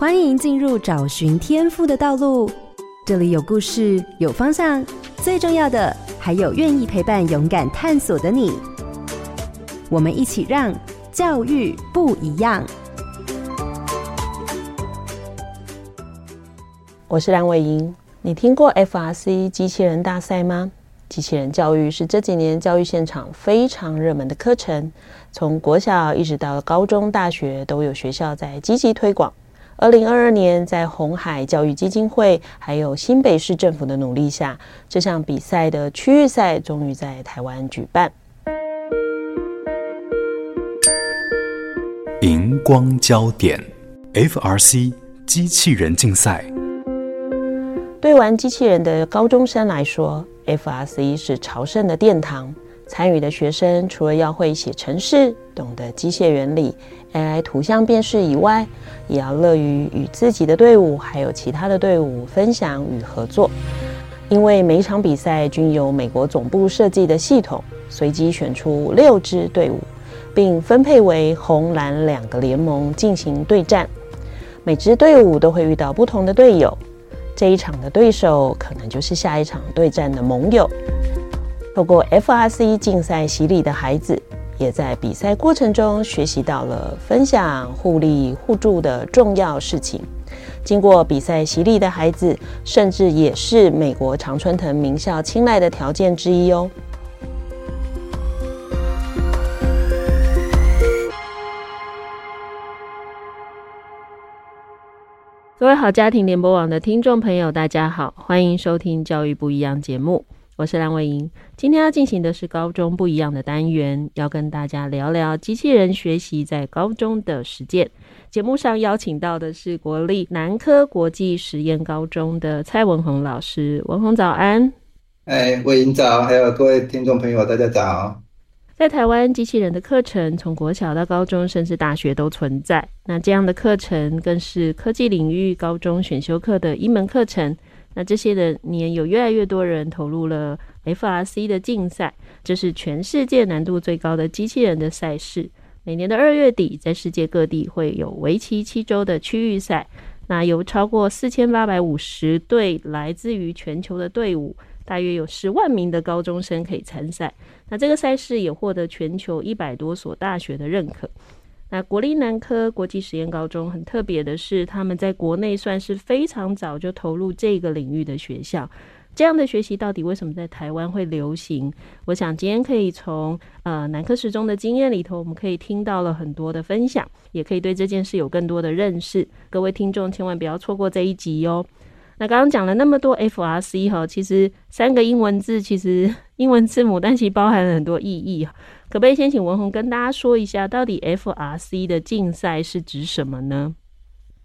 欢迎进入找寻天赋的道路。这里有故事，有方向，最重要的还有愿意陪伴、勇敢探索的你。我们一起让教育不一样。我是蓝伟莹。你听过 FRC 机器人大赛吗？机器人教育是这几年教育现场非常热门的课程，从国小一直到高中、大学都有学校在积极推广。二零二二年，在红海教育基金会还有新北市政府的努力下，这项比赛的区域赛终于在台湾举办。荧光焦点，FRC 机器人竞赛。对玩机器人的高中生来说，FRC 是朝圣的殿堂。参与的学生除了要会写程式、懂得机械原理、AI 图像辨识以外，也要乐于与自己的队伍还有其他的队伍分享与合作。因为每场比赛均由美国总部设计的系统，随机选出六支队伍，并分配为红蓝两个联盟进行对战。每支队伍都会遇到不同的队友。这一场的对手可能就是下一场对战的盟友。透过 FRC 竞赛洗礼的孩子，也在比赛过程中学习到了分享、互利互助的重要事情。经过比赛洗礼的孩子，甚至也是美国常春藤名校青睐的条件之一哦。各位好，家庭联播网的听众朋友，大家好，欢迎收听《教育不一样》节目，我是蓝伟莹。今天要进行的是高中不一样的单元，要跟大家聊聊机器人学习在高中的实践。节目上邀请到的是国立南科国际实验高中的蔡文宏老师，文宏早安。哎，伟莹早，还有各位听众朋友，大家早。在台湾，机器人的课程从国小到高中，甚至大学都存在。那这样的课程更是科技领域高中选修课的一门课程。那这些的年，有越来越多人投入了 FRC 的竞赛，这是全世界难度最高的机器人的赛事。每年的二月底，在世界各地会有为期七周的区域赛。那有超过四千八百五十队来自于全球的队伍。大约有十万名的高中生可以参赛，那这个赛事也获得全球一百多所大学的认可。那国立南科国际实验高中很特别的是，他们在国内算是非常早就投入这个领域的学校。这样的学习到底为什么在台湾会流行？我想今天可以从呃南科实中的经验里头，我们可以听到了很多的分享，也可以对这件事有更多的认识。各位听众千万不要错过这一集哟。那刚刚讲了那么多 FRC 哈，其实三个英文字，其实 英文字母，但其实包含了很多意义。可不可以先请文宏跟大家说一下，到底 FRC 的竞赛是指什么呢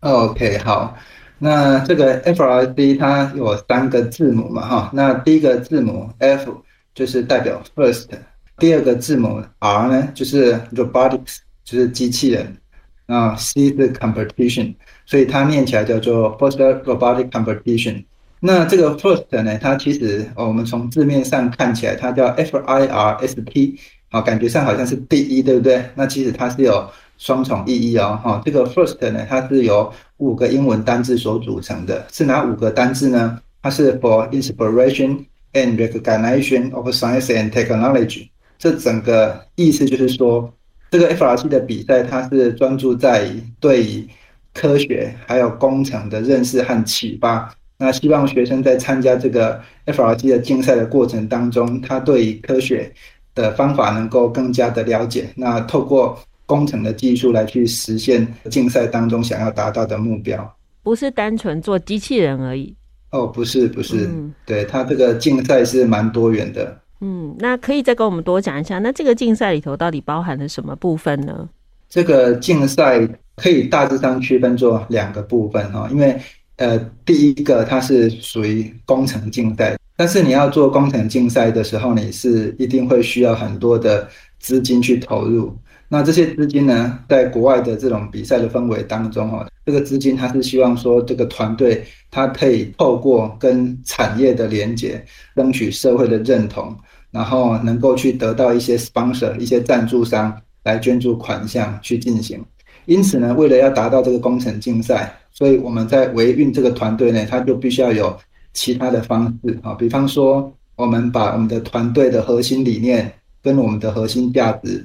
？OK，好，那这个 FRC 它有三个字母嘛哈，那第一个字母 F 就是代表 First，第二个字母 R 呢就是 Robotics，就是机器人，啊 C 是 Competition。所以它念起来叫做 First Robotic Competition。那这个 First 呢，它其实我们从字面上看起来，它叫 F I R S T，啊，感觉上好像是第一，对不对？那其实它是有双重意义哦，哈。这个 First 呢，它是由五个英文单字所组成的，是哪五个单字呢？它是 For Inspiration and Recognition of Science and Technology。这整个意思就是说，这个 FRC 的比赛，它是专注在对科学还有工程的认识和启发，那希望学生在参加这个 FRC 的竞赛的过程当中，他对科学的方法能够更加的了解，那透过工程的技术来去实现竞赛当中想要达到的目标，不是单纯做机器人而已。哦，不是，不是，嗯、对，他这个竞赛是蛮多元的。嗯，那可以再跟我们多讲一下，那这个竞赛里头到底包含了什么部分呢？这个竞赛可以大致上区分作两个部分哈，因为呃，第一个它是属于工程竞赛，但是你要做工程竞赛的时候，你是一定会需要很多的资金去投入。那这些资金呢，在国外的这种比赛的氛围当中哈，这个资金它是希望说这个团队它可以透过跟产业的连接，争取社会的认同，然后能够去得到一些 sponsor 一些赞助商。来捐助款项去进行，因此呢，为了要达到这个工程竞赛，所以我们在维运这个团队呢，它就必须要有其他的方式啊，比方说，我们把我们的团队的核心理念跟我们的核心价值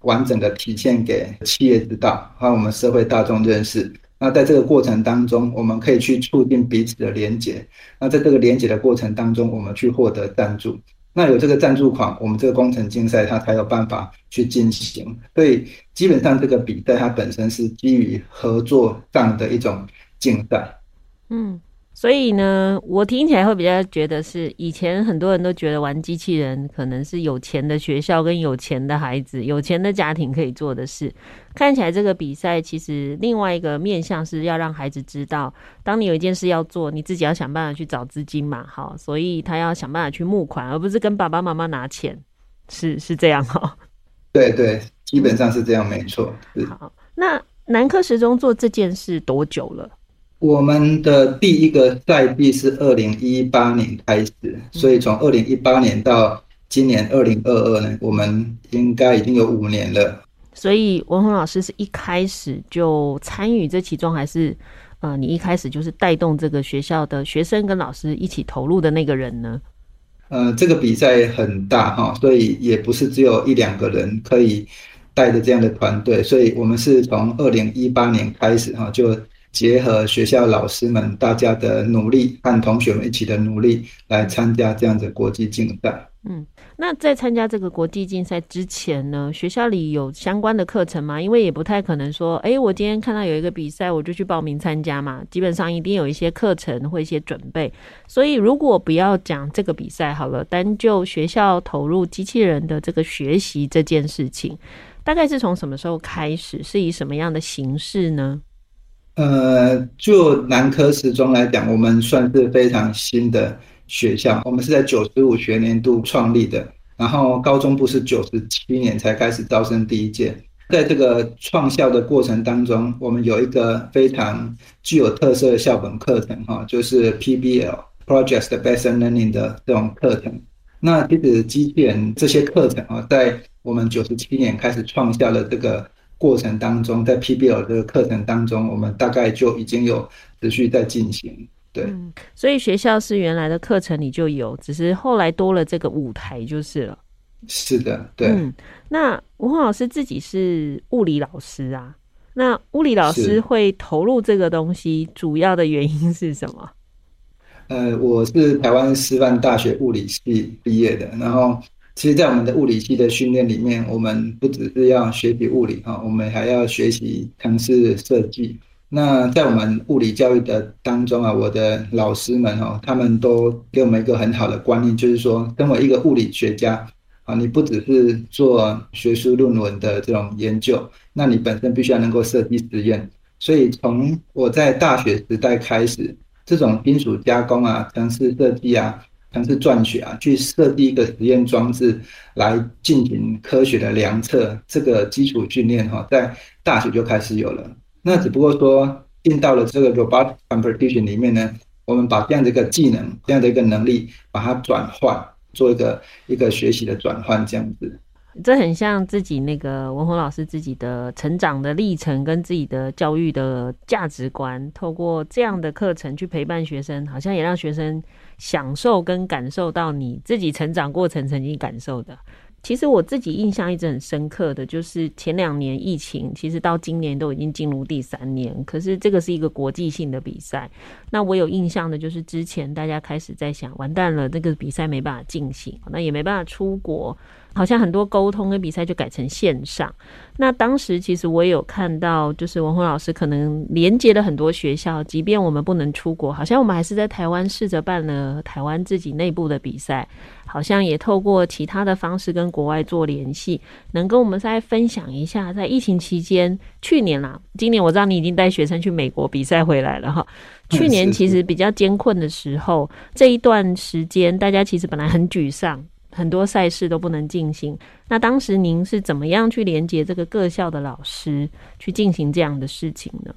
完整的体现给企业知道，让我们社会大众认识。那在这个过程当中，我们可以去促进彼此的连结。那在这个连结的过程当中，我们去获得赞助。那有这个赞助款，我们这个工程竞赛它才有办法去进行。所以基本上这个比赛它本身是基于合作上的一种竞赛。嗯。所以呢，我听起来会比较觉得是以前很多人都觉得玩机器人可能是有钱的学校跟有钱的孩子、有钱的家庭可以做的事。看起来这个比赛其实另外一个面向是要让孩子知道，当你有一件事要做，你自己要想办法去找资金嘛，好，所以他要想办法去募款，而不是跟爸爸妈妈拿钱，是是这样哈。对对，基本上是这样，没错。好，那南科时钟做这件事多久了？我们的第一个赛季是二零一八年开始，所以从二零一八年到今年二零二二呢，我们应该已经有五年了。所以文宏老师是一开始就参与这其中，还是呃，你一开始就是带动这个学校的学生跟老师一起投入的那个人呢？呃，这个比赛很大哈，所以也不是只有一两个人可以带着这样的团队，所以我们是从二零一八年开始哈就。结合学校老师们大家的努力和同学们一起的努力来参加这样子国际竞赛。嗯，那在参加这个国际竞赛之前呢，学校里有相关的课程吗？因为也不太可能说，哎，我今天看到有一个比赛，我就去报名参加嘛。基本上一定有一些课程或一些准备。所以如果不要讲这个比赛好了，单就学校投入机器人的这个学习这件事情，大概是从什么时候开始？是以什么样的形式呢？呃，就南科时钟来讲，我们算是非常新的学校。我们是在九十五学年度创立的，然后高中部是九十七年才开始招生第一届。在这个创校的过程当中，我们有一个非常具有特色的校本课程，哈，就是 PBL（Project Based Learning） 的这种课程。那其实机器人这些课程啊，在我们九十七年开始创校的这个。过程当中，在 PBL 的课程当中，我们大概就已经有持续在进行。对、嗯，所以学校是原来的课程里就有，只是后来多了这个舞台就是了。是的，对。嗯，那吴宏老师自己是物理老师啊，那物理老师会投入这个东西，主要的原因是什么？呃，我是台湾师范大学物理系毕业的，然后。其实，在我们的物理系的训练里面，我们不只是要学习物理哈，我们还要学习城市设计。那在我们物理教育的当中啊，我的老师们哈，他们都给我们一个很好的观念，就是说，身为一个物理学家啊，你不只是做学术论文的这种研究，那你本身必须要能够设计实验。所以，从我在大学时代开始，这种金属加工啊、城市设计啊。像是撰写啊，去设计一个实验装置来进行科学的量测，这个基础训练哈，在大学就开始有了。那只不过说进到了这个 robotic competition 里面呢，我们把这样的一个技能、这样的一个能力，把它转换，做一个一个学习的转换，这样子。这很像自己那个文宏老师自己的成长的历程，跟自己的教育的价值观，透过这样的课程去陪伴学生，好像也让学生享受跟感受到你自己成长过程曾经感受的。其实我自己印象一直很深刻的就是前两年疫情，其实到今年都已经进入第三年，可是这个是一个国际性的比赛。那我有印象的就是之前大家开始在想，完蛋了，这个比赛没办法进行，那也没办法出国。好像很多沟通跟比赛就改成线上。那当时其实我也有看到，就是文宏老师可能连接了很多学校，即便我们不能出国，好像我们还是在台湾试着办了台湾自己内部的比赛，好像也透过其他的方式跟国外做联系，能跟我们再分享一下，在疫情期间，去年啦，今年我知道你已经带学生去美国比赛回来了哈。去年其实比较艰困的时候，这一段时间大家其实本来很沮丧。很多赛事都不能进行，那当时您是怎么样去连接这个各校的老师去进行这样的事情呢？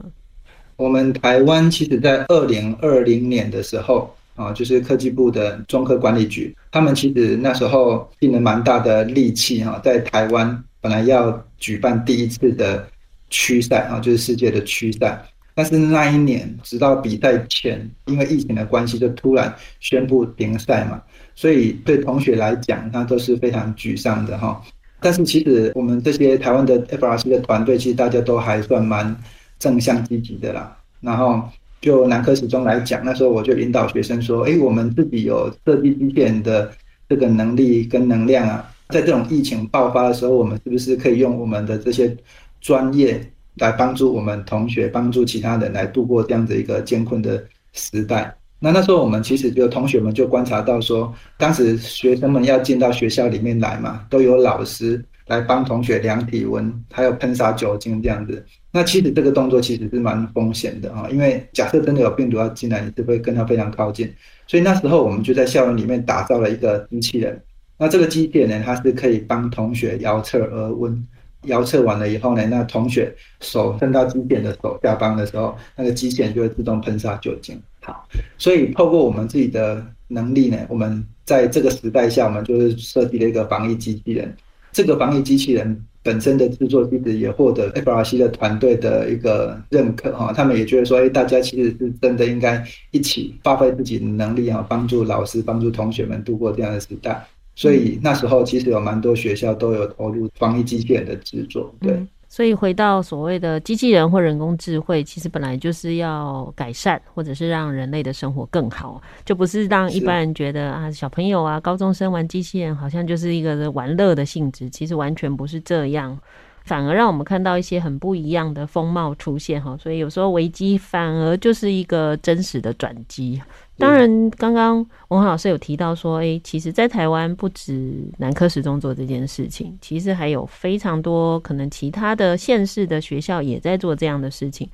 我们台湾其实，在二零二零年的时候啊，就是科技部的中科管理局，他们其实那时候尽了蛮大的力气哈，在台湾本来要举办第一次的区赛啊，就是世界的区赛。但是那一年直到比赛前，因为疫情的关系，就突然宣布停赛嘛，所以对同学来讲，那都是非常沮丧的哈。但是其实我们这些台湾的 FRC 的团队，其实大家都还算蛮正向积极的啦。然后就南科时钟来讲，那时候我就引导学生说：“哎，我们自己有设计机器人的这个能力跟能量啊，在这种疫情爆发的时候，我们是不是可以用我们的这些专业来帮助我们同学，帮助其他人来度过这样子一个艰困的时代？”那那时候我们其实就同学们就观察到说，当时学生们要进到学校里面来嘛，都有老师来帮同学量体温，还有喷洒酒精这样子。那其实这个动作其实是蛮风险的啊，因为假设真的有病毒要进来，你是会跟他非常靠近。所以那时候我们就在校园里面打造了一个机器人。那这个机器人呢，它是可以帮同学遥测额温。遥测完了以后呢，那同学手伸到机器人的手下方的时候，那个机器人就会自动喷洒酒精。好，所以透过我们自己的能力呢，我们在这个时代下，我们就是设计了一个防疫机器人。这个防疫机器人本身的制作，机制也获得 FRC 的团队的一个认可哈。他们也觉得说，哎，大家其实是真的应该一起发挥自己的能力啊，帮助老师、帮助同学们度过这样的时代。所以那时候其实有蛮多学校都有投入防疫机器人的制作，对。嗯，所以回到所谓的机器人或人工智慧，其实本来就是要改善或者是让人类的生活更好，就不是让一般人觉得啊，小朋友啊、高中生玩机器人好像就是一个玩乐的性质，其实完全不是这样。反而让我们看到一些很不一样的风貌出现哈，所以有时候危机反而就是一个真实的转机。当然，刚刚文华老师有提到说，诶，其实，在台湾不止南科时中做这件事情，其实还有非常多可能其他的县市的学校也在做这样的事情。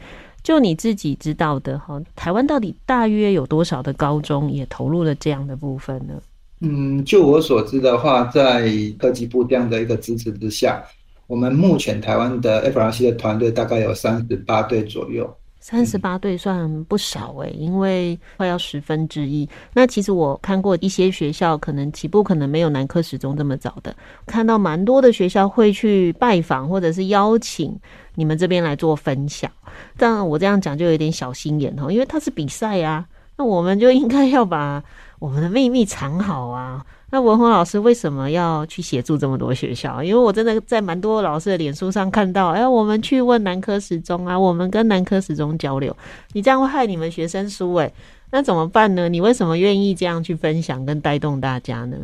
就你自己知道的哈，台湾到底大约有多少的高中也投入了这样的部分呢？嗯，就我所知的话，在科技部这样的一个支持之下。我们目前台湾的 FRC 的团队大概有三十八队左右，三十八队算不少诶，因为快要十分之一。那其实我看过一些学校，可能起步可能没有南科时钟这么早的，看到蛮多的学校会去拜访或者是邀请你们这边来做分享。但我这样讲就有点小心眼哦，因为它是比赛啊，那我们就应该要把我们的秘密藏好啊。那文宏老师为什么要去协助这么多学校？因为我真的在蛮多老师的脸书上看到，哎，我们去问南科时钟啊，我们跟南科时钟交流，你这样会害你们学生输哎，那怎么办呢？你为什么愿意这样去分享跟带动大家呢？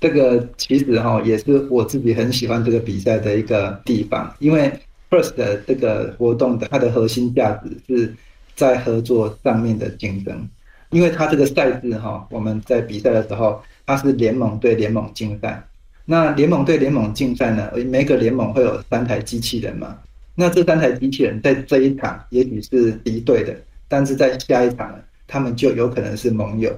这个其实哈也是我自己很喜欢这个比赛的一个地方，因为 First 的这个活动的它的核心价值是在合作上面的竞争，因为它这个赛制哈，我们在比赛的时候。它是联盟对联盟竞赛，那联盟对联盟竞赛呢？每个联盟会有三台机器人嘛？那这三台机器人在这一场也许是敌对的，但是在下一场，他们就有可能是盟友。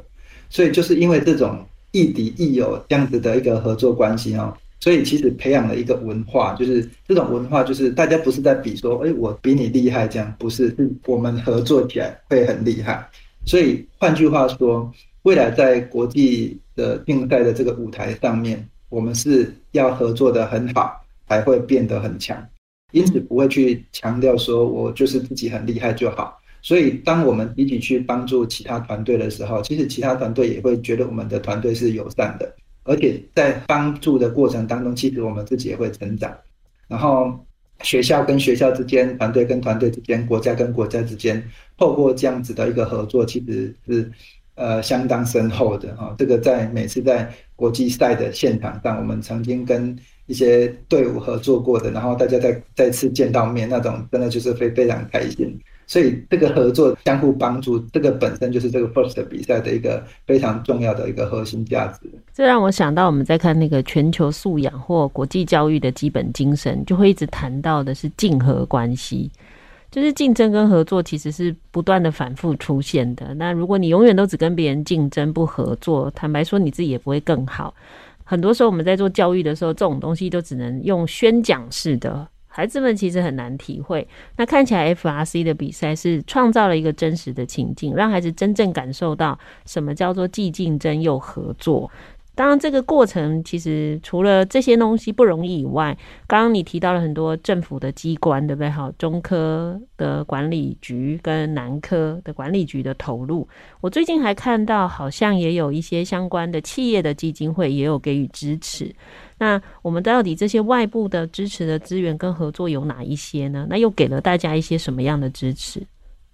所以就是因为这种亦敌亦友这样子的一个合作关系哦，所以其实培养了一个文化，就是这种文化就是大家不是在比说，哎，我比你厉害这样，不是，是我们合作起来会很厉害。所以换句话说。未来在国际的竞赛的这个舞台上面，我们是要合作的很好，才会变得很强。因此不会去强调说我就是自己很厉害就好。所以当我们一起去帮助其他团队的时候，其实其他团队也会觉得我们的团队是友善的，而且在帮助的过程当中，其实我们自己也会成长。然后学校跟学校之间，团队跟团队之间，国家跟国家之间，透过这样子的一个合作，其实是。呃，相当深厚的哈，这个在每次在国际赛的现场上，我们曾经跟一些队伍合作过的，然后大家再再次见到面，那种真的就是非非常开心。所以这个合作相互帮助，这个本身就是这个 FIRST 比赛的一个非常重要的一个核心价值。这让我想到我们在看那个全球素养或国际教育的基本精神，就会一直谈到的是竞合关系。就是竞争跟合作其实是不断的反复出现的。那如果你永远都只跟别人竞争不合作，坦白说你自己也不会更好。很多时候我们在做教育的时候，这种东西都只能用宣讲式的，孩子们其实很难体会。那看起来 FRC 的比赛是创造了一个真实的情境，让孩子真正感受到什么叫做既竞争又合作。当然，这个过程其实除了这些东西不容易以外，刚刚你提到了很多政府的机关，对不对？好，中科的管理局跟南科的管理局的投入，我最近还看到好像也有一些相关的企业的基金会也有给予支持。那我们到底这些外部的支持的资源跟合作有哪一些呢？那又给了大家一些什么样的支持？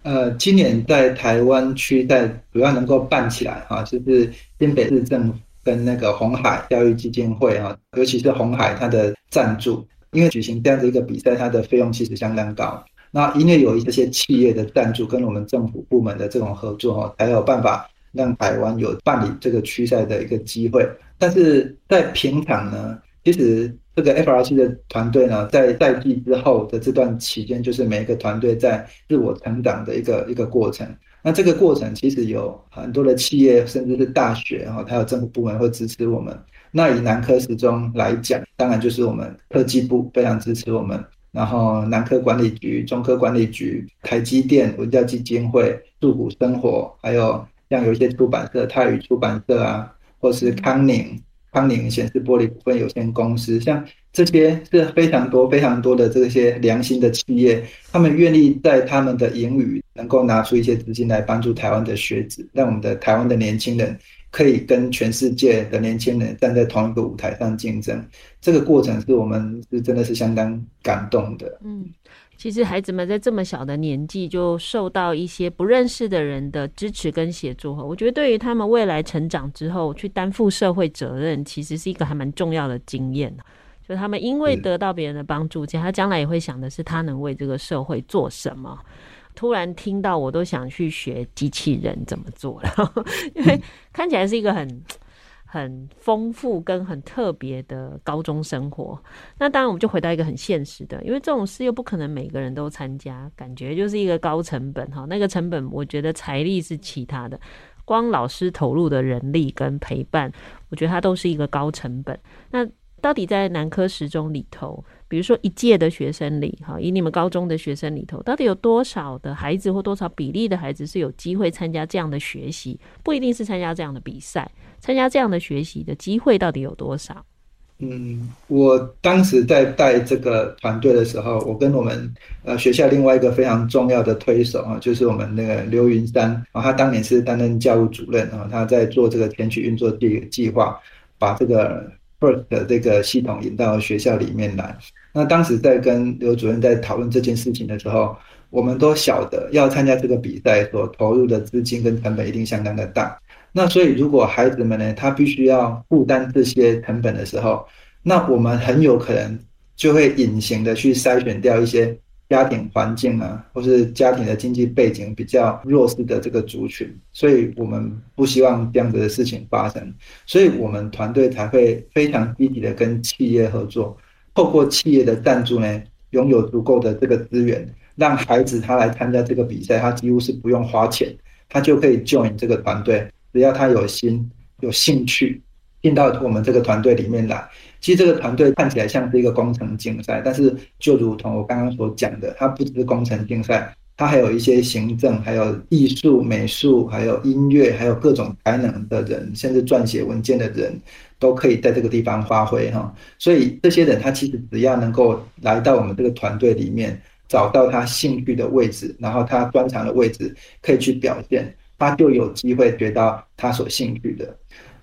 呃，今年在台湾区在主要能够办起来哈，就是新北市政府。跟那个鸿海教育基金会啊，尤其是鸿海它的赞助，因为举行这样的一个比赛，它的费用其实相当高。那因为有一些企业的赞助，跟我们政府部门的这种合作哦，才有办法让台湾有办理这个区赛的一个机会。但是在平常呢，其实这个 FRC 的团队呢，在赛季之后的这段期间，就是每一个团队在自我成长的一个一个过程。那这个过程其实有很多的企业，甚至是大学，然后还有政府部门会支持我们。那以南科时装来讲，当然就是我们科技部非常支持我们，然后南科管理局、中科管理局、台积电文教基金会、树谷生活，还有像有一些出版社，泰语出版社啊，或是康宁、康宁显示玻璃股份有限公司，像。这些是非常多、非常多的这些良心的企业，他们愿意在他们的盈余能够拿出一些资金来帮助台湾的学子，让我们的台湾的年轻人可以跟全世界的年轻人站在同一个舞台上竞争。这个过程是我们是真的是相当感动的。嗯，其实孩子们在这么小的年纪就受到一些不认识的人的支持跟协助，我觉得对于他们未来成长之后去担负社会责任，其实是一个还蛮重要的经验。就他们因为得到别人的帮助，其实他将来也会想的是他能为这个社会做什么。突然听到我都想去学机器人怎么做了，因为看起来是一个很很丰富跟很特别的高中生活。那当然我们就回到一个很现实的，因为这种事又不可能每个人都参加，感觉就是一个高成本哈。那个成本我觉得财力是其他的，光老师投入的人力跟陪伴，我觉得它都是一个高成本。那到底在南科十中里头，比如说一届的学生里，哈，以你们高中的学生里头，到底有多少的孩子或多少比例的孩子是有机会参加这样的学习？不一定是参加这样的比赛，参加这样的学习的机会到底有多少？嗯，我当时在带这个团队的时候，我跟我们呃学校另外一个非常重要的推手啊，就是我们那个刘云山啊，他当年是担任教务主任啊，他在做这个田曲运作计计划，把这个。First 的这个系统引到学校里面来。那当时在跟刘主任在讨论这件事情的时候，我们都晓得要参加这个比赛所投入的资金跟成本一定相当的大。那所以如果孩子们呢，他必须要负担这些成本的时候，那我们很有可能就会隐形的去筛选掉一些。家庭环境啊，或是家庭的经济背景比较弱势的这个族群，所以我们不希望这样子的事情发生，所以我们团队才会非常积极的跟企业合作，透过企业的赞助呢，拥有足够的这个资源，让孩子他来参加这个比赛，他几乎是不用花钱，他就可以 join 这个团队，只要他有心、有兴趣，进到我们这个团队里面来。其实这个团队看起来像是一个工程竞赛，但是就如同我刚刚所讲的，它不只是工程竞赛，它还有一些行政、还有艺术、美术、还有音乐、还有各种才能的人，甚至撰写文件的人，都可以在这个地方发挥哈。所以这些人他其实只要能够来到我们这个团队里面，找到他兴趣的位置，然后他专长的位置，可以去表现，他就有机会得到他所兴趣的。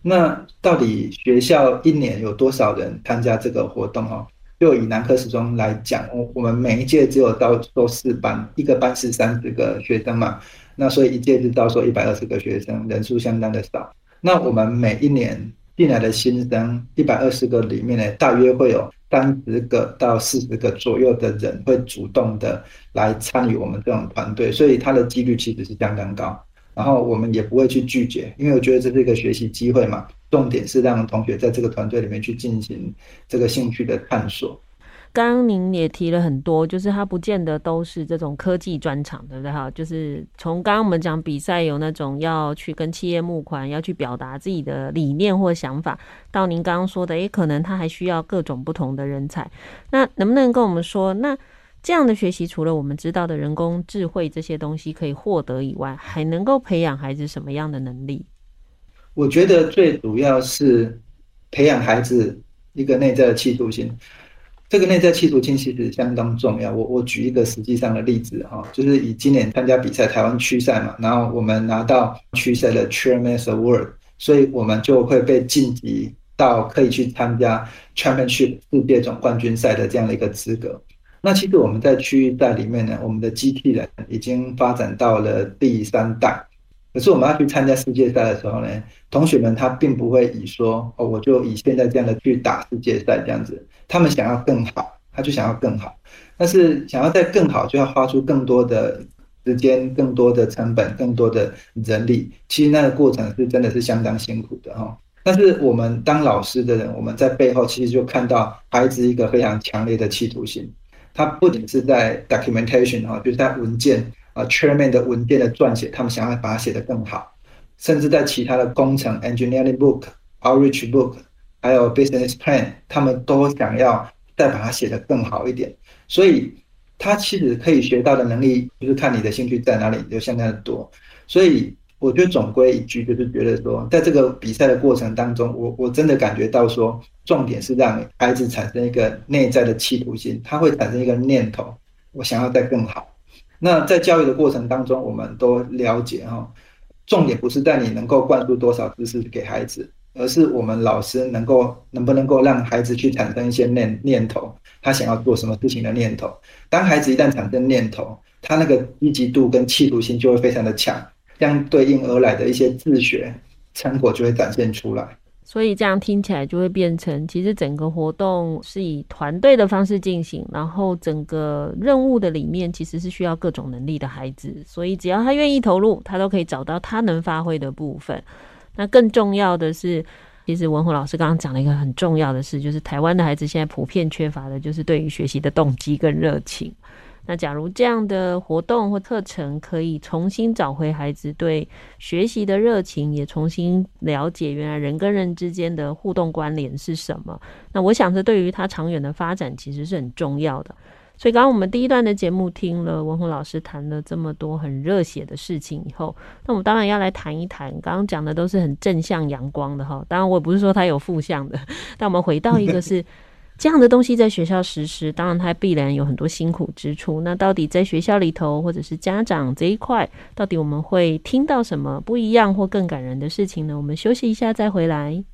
那到底学校一年有多少人参加这个活动？哦，就以南科时钟来讲，我我们每一届只有招收四班，一个班是三十个学生嘛，那所以一届是招收一百二十个学生，人数相当的少。那我们每一年进来的新生一百二十个里面呢，大约会有三十个到四十个左右的人会主动的来参与我们这种团队，所以它的几率其实是相当高。然后我们也不会去拒绝，因为我觉得这是一个学习机会嘛。重点是让同学在这个团队里面去进行这个兴趣的探索。刚刚您也提了很多，就是它不见得都是这种科技专场，对不对？哈，就是从刚刚我们讲比赛有那种要去跟企业募款，要去表达自己的理念或想法，到您刚刚说的，诶，可能他还需要各种不同的人才。那能不能跟我们说，那？这样的学习，除了我们知道的人工智慧这些东西可以获得以外，还能够培养孩子什么样的能力？我觉得最主要是培养孩子一个内在的企图心。这个内在企图心其实相当重要。我我举一个实际上的例子哈，就是以今年参加比赛台湾区赛嘛，然后我们拿到区赛的 Chairman's Award，所以我们就会被晋级到可以去参加 Championship 世界总冠军赛的这样的一个资格。那其实我们在区域赛里面呢，我们的机器人已经发展到了第三代。可是我们要去参加世界赛的时候呢，同学们他并不会以说哦，我就以现在这样的去打世界赛这样子，他们想要更好，他就想要更好，但是想要再更好，就要花出更多的时间、更多的成本、更多的人力。其实那个过程是真的是相当辛苦的哈。但是我们当老师的人，我们在背后其实就看到孩子一个非常强烈的企图心，他不仅是在 documentation 哈，就是在文件。啊，Chairman 的文件的撰写，他们想要把它写得更好，甚至在其他的工程 Engineering Book、Outreach Book，还有 Business Plan，他们都想要再把它写得更好一点。所以，他其实可以学到的能力，就是看你的兴趣在哪里，就相当的多。所以，我觉得总归一句，就是觉得说，在这个比赛的过程当中，我我真的感觉到说，重点是让孩子产生一个内在的企图心，他会产生一个念头，我想要再更好。那在教育的过程当中，我们都了解哈，重点不是在你能够灌输多少知识给孩子，而是我们老师能够能不能够让孩子去产生一些念念头，他想要做什么事情的念头。当孩子一旦产生念头，他那个积极度跟企图心就会非常的强，相对应而来的一些自学成果就会展现出来。所以这样听起来就会变成，其实整个活动是以团队的方式进行，然后整个任务的里面其实是需要各种能力的孩子，所以只要他愿意投入，他都可以找到他能发挥的部分。那更重要的是，其实文宏老师刚刚讲了一个很重要的事，就是台湾的孩子现在普遍缺乏的就是对于学习的动机跟热情。那假如这样的活动或课程可以重新找回孩子对学习的热情，也重新了解原来人跟人之间的互动关联是什么，那我想这对于他长远的发展其实是很重要的。所以刚刚我们第一段的节目听了文宏老师谈了这么多很热血的事情以后，那我们当然要来谈一谈，刚刚讲的都是很正向阳光的哈。当然我也不是说他有负向的，但我们回到一个是。这样的东西在学校实施，当然它必然有很多辛苦之处。那到底在学校里头，或者是家长这一块，到底我们会听到什么不一样或更感人的事情呢？我们休息一下再回来。